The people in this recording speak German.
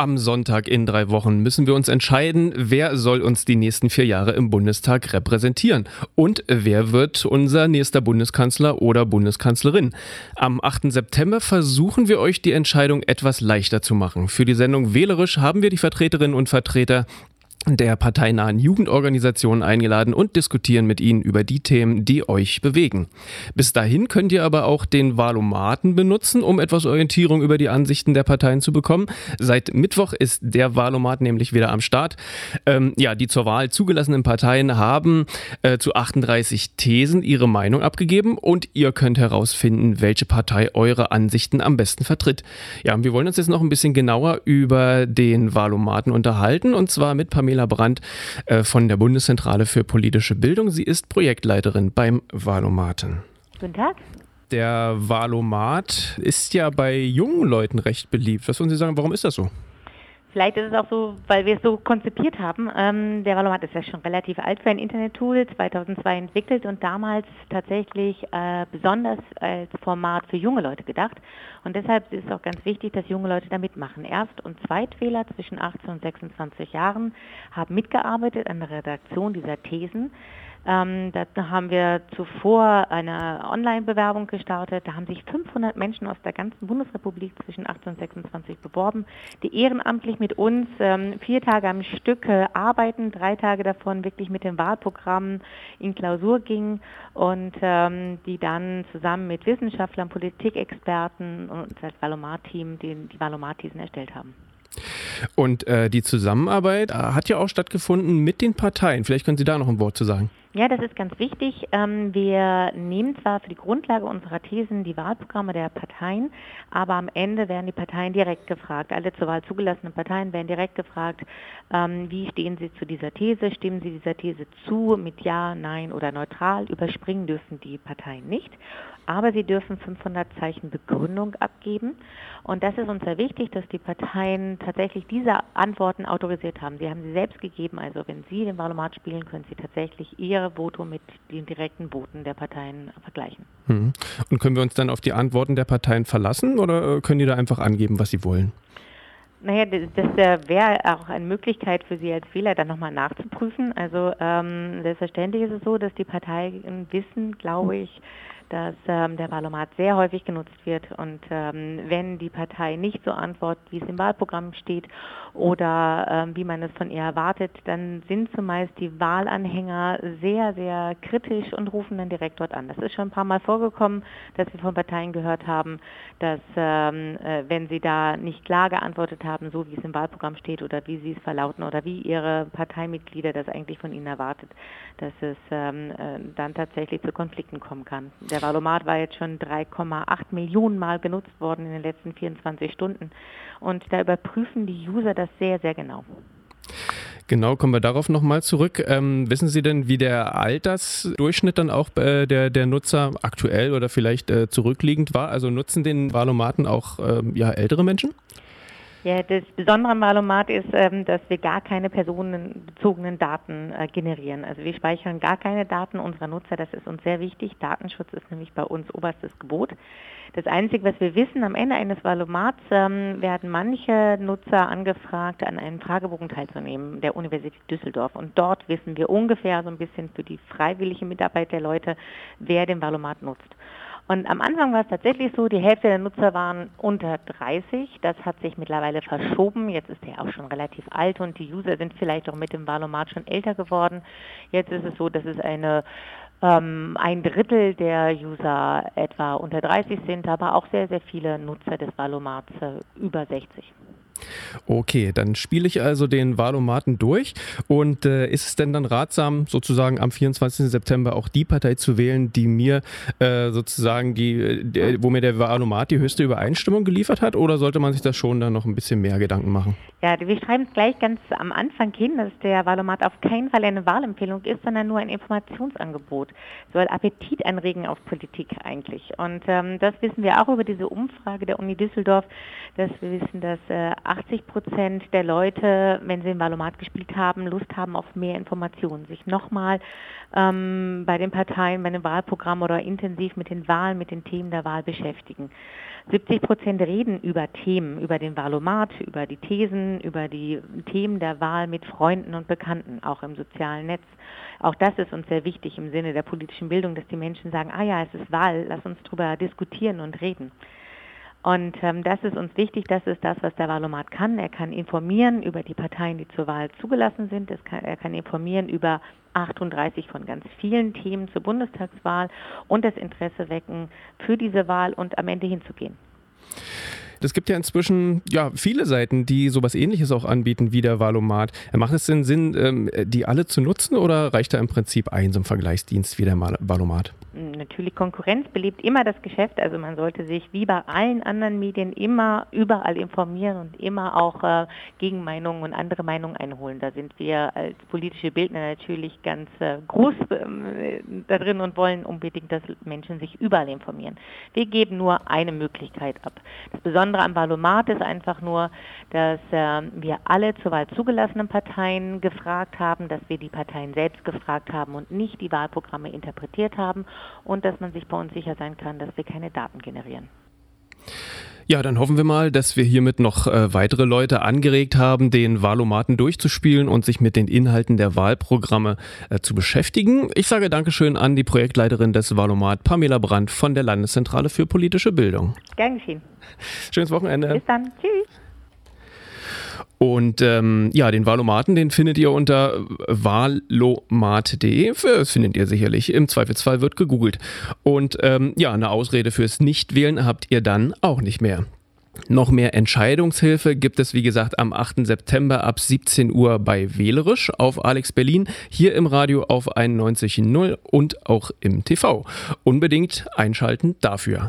Am Sonntag in drei Wochen müssen wir uns entscheiden, wer soll uns die nächsten vier Jahre im Bundestag repräsentieren und wer wird unser nächster Bundeskanzler oder Bundeskanzlerin. Am 8. September versuchen wir euch die Entscheidung etwas leichter zu machen. Für die Sendung Wählerisch haben wir die Vertreterinnen und Vertreter der parteinahen Jugendorganisationen eingeladen und diskutieren mit ihnen über die Themen, die euch bewegen. Bis dahin könnt ihr aber auch den Wahlomaten benutzen, um etwas Orientierung über die Ansichten der Parteien zu bekommen. Seit Mittwoch ist der Wahlomat nämlich wieder am Start. Ähm, ja, die zur Wahl zugelassenen Parteien haben äh, zu 38 Thesen ihre Meinung abgegeben und ihr könnt herausfinden, welche Partei eure Ansichten am besten vertritt. Ja, und wir wollen uns jetzt noch ein bisschen genauer über den Wahlomaten unterhalten und zwar mit Pamela Pamela Brandt äh, von der Bundeszentrale für politische Bildung. Sie ist Projektleiterin beim Valomaten. Guten Tag. Der Valomat ist ja bei jungen Leuten recht beliebt. Was wollen Sie sagen, warum ist das so? Vielleicht ist es auch so, weil wir es so konzipiert haben. Ähm, der Valomat ist ja schon relativ alt für ein Internet-Tool, 2002 entwickelt und damals tatsächlich äh, besonders als Format für junge Leute gedacht. Und deshalb ist es auch ganz wichtig, dass junge Leute da mitmachen. Erst- und Zweitwähler zwischen 18 und 26 Jahren haben mitgearbeitet an der Redaktion dieser Thesen. Ähm, da haben wir zuvor eine Online-Bewerbung gestartet. Da haben sich 500 Menschen aus der ganzen Bundesrepublik zwischen 18 und 26 beworben, die ehrenamtlich mit uns ähm, vier Tage am Stück arbeiten, drei Tage davon wirklich mit dem Wahlprogramm in Klausur gingen und ähm, die dann zusammen mit Wissenschaftlern, Politikexperten und das Valomat-Team die, die Valomat-Thesen erstellt haben. Und äh, die Zusammenarbeit äh, hat ja auch stattgefunden mit den Parteien. Vielleicht können Sie da noch ein Wort zu sagen. Ja, das ist ganz wichtig. Ähm, wir nehmen zwar für die Grundlage unserer Thesen die Wahlprogramme der Parteien, aber am Ende werden die Parteien direkt gefragt. Alle zur Wahl zugelassenen Parteien werden direkt gefragt, ähm, wie stehen sie zu dieser These? Stimmen sie dieser These zu mit Ja, Nein oder neutral? Überspringen dürfen die Parteien nicht aber sie dürfen 500 Zeichen Begründung abgeben. Und das ist uns sehr wichtig, dass die Parteien tatsächlich diese Antworten autorisiert haben. Sie haben sie selbst gegeben. Also wenn Sie den Wahlomat spielen, können Sie tatsächlich Ihr Voto mit den direkten Voten der Parteien vergleichen. Mhm. Und können wir uns dann auf die Antworten der Parteien verlassen oder äh, können die da einfach angeben, was sie wollen? Naja, das, äh, wäre auch eine Möglichkeit für Sie als Wähler dann nochmal nachzuprüfen. Also ähm, selbstverständlich ist es so, dass die Parteien wissen, glaube ich, dass ähm, der Wahlomat sehr häufig genutzt wird und ähm, wenn die Partei nicht so antwortet, wie es im Wahlprogramm steht oder ähm, wie man es von ihr erwartet, dann sind zumeist die Wahlanhänger sehr, sehr kritisch und rufen dann direkt dort an. Das ist schon ein paar Mal vorgekommen, dass wir von Parteien gehört haben, dass ähm, äh, wenn sie da nicht klar geantwortet haben, so wie es im Wahlprogramm steht oder wie sie es verlauten oder wie ihre Parteimitglieder das eigentlich von ihnen erwartet, dass es ähm, äh, dann tatsächlich zu Konflikten kommen kann. Der der Valomat war jetzt schon 3,8 Millionen Mal genutzt worden in den letzten 24 Stunden. Und da überprüfen die User das sehr, sehr genau. Genau, kommen wir darauf nochmal zurück. Ähm, wissen Sie denn, wie der Altersdurchschnitt dann auch äh, der, der Nutzer aktuell oder vielleicht äh, zurückliegend war? Also nutzen den Valomaten auch ähm, ja, ältere Menschen? Ja, das Besondere am Valomat ist, ähm, dass wir gar keine personenbezogenen Daten äh, generieren. Also wir speichern gar keine Daten unserer Nutzer. Das ist uns sehr wichtig. Datenschutz ist nämlich bei uns oberstes Gebot. Das Einzige, was wir wissen, am Ende eines Valomats ähm, werden manche Nutzer angefragt, an einem Fragebogen teilzunehmen der Universität Düsseldorf. Und dort wissen wir ungefähr so ein bisschen für die freiwillige Mitarbeit der Leute, wer den Valomat nutzt. Und am Anfang war es tatsächlich so, die Hälfte der Nutzer waren unter 30. Das hat sich mittlerweile verschoben. Jetzt ist er auch schon relativ alt und die User sind vielleicht auch mit dem Valomat schon älter geworden. Jetzt ist es so, dass es eine ähm, ein Drittel der User etwa unter 30 sind, aber auch sehr, sehr viele Nutzer des Valomats äh, über 60. Okay, dann spiele ich also den Wahlomaten durch. Und äh, ist es denn dann ratsam, sozusagen am 24. September auch die Partei zu wählen, die mir äh, sozusagen die, der, wo mir der Wahlomat die höchste Übereinstimmung geliefert hat? Oder sollte man sich da schon dann noch ein bisschen mehr Gedanken machen? Ja, wir schreiben es gleich ganz am Anfang hin, dass der Wahlomat auf keinen Fall eine Wahlempfehlung ist, sondern nur ein Informationsangebot. Soll Appetit anregen auf Politik eigentlich. Und ähm, das wissen wir auch über diese Umfrage der Uni Düsseldorf, dass wir wissen, dass äh, 80 80 Prozent der Leute, wenn sie den Wahlomat gespielt haben, Lust haben auf mehr Informationen, sich nochmal ähm, bei den Parteien, bei dem Wahlprogramm oder intensiv mit den Wahlen, mit den Themen der Wahl beschäftigen. 70 Prozent reden über Themen, über den Wahlomat, über die Thesen, über die Themen der Wahl mit Freunden und Bekannten, auch im sozialen Netz. Auch das ist uns sehr wichtig im Sinne der politischen Bildung, dass die Menschen sagen, ah ja, es ist Wahl, lass uns darüber diskutieren und reden. Und ähm, das ist uns wichtig, das ist das, was der Wahlomat kann. Er kann informieren über die Parteien, die zur Wahl zugelassen sind. Kann, er kann informieren über 38 von ganz vielen Themen zur Bundestagswahl und das Interesse wecken für diese Wahl und am Ende hinzugehen. Es gibt ja inzwischen ja, viele Seiten, die sowas ähnliches auch anbieten wie der Valomat. Macht es denn Sinn, ähm, die alle zu nutzen oder reicht da im Prinzip ein so ein Vergleichsdienst wie der Valomat? Natürlich, Konkurrenz belebt immer das Geschäft. Also man sollte sich wie bei allen anderen Medien immer überall informieren und immer auch äh, Gegenmeinungen und andere Meinungen einholen. Da sind wir als politische Bildner natürlich ganz äh, groß äh, drin und wollen unbedingt, dass Menschen sich überall informieren. Wir geben nur eine Möglichkeit ab. Das Besondere am Valomat ist einfach nur, dass äh, wir alle zur Wahl zugelassenen Parteien gefragt haben, dass wir die Parteien selbst gefragt haben und nicht die Wahlprogramme interpretiert haben dass man sich bei uns sicher sein kann, dass wir keine Daten generieren. Ja, dann hoffen wir mal, dass wir hiermit noch äh, weitere Leute angeregt haben, den Wahlomaten durchzuspielen und sich mit den Inhalten der Wahlprogramme äh, zu beschäftigen. Ich sage Dankeschön an die Projektleiterin des Wahlomat, Pamela Brandt von der Landeszentrale für politische Bildung. Gern geschehen. Schönes Wochenende. Bis dann. Tschüss. Und ähm, ja, den Wahlomaten, den findet ihr unter wahlomat.de. Das findet ihr sicherlich. Im Zweifelsfall wird gegoogelt. Und ähm, ja, eine Ausrede fürs Nichtwählen habt ihr dann auch nicht mehr. Noch mehr Entscheidungshilfe gibt es, wie gesagt, am 8. September ab 17 Uhr bei Wählerisch auf Alex Berlin, hier im Radio auf 91.0 und auch im TV. Unbedingt einschalten dafür.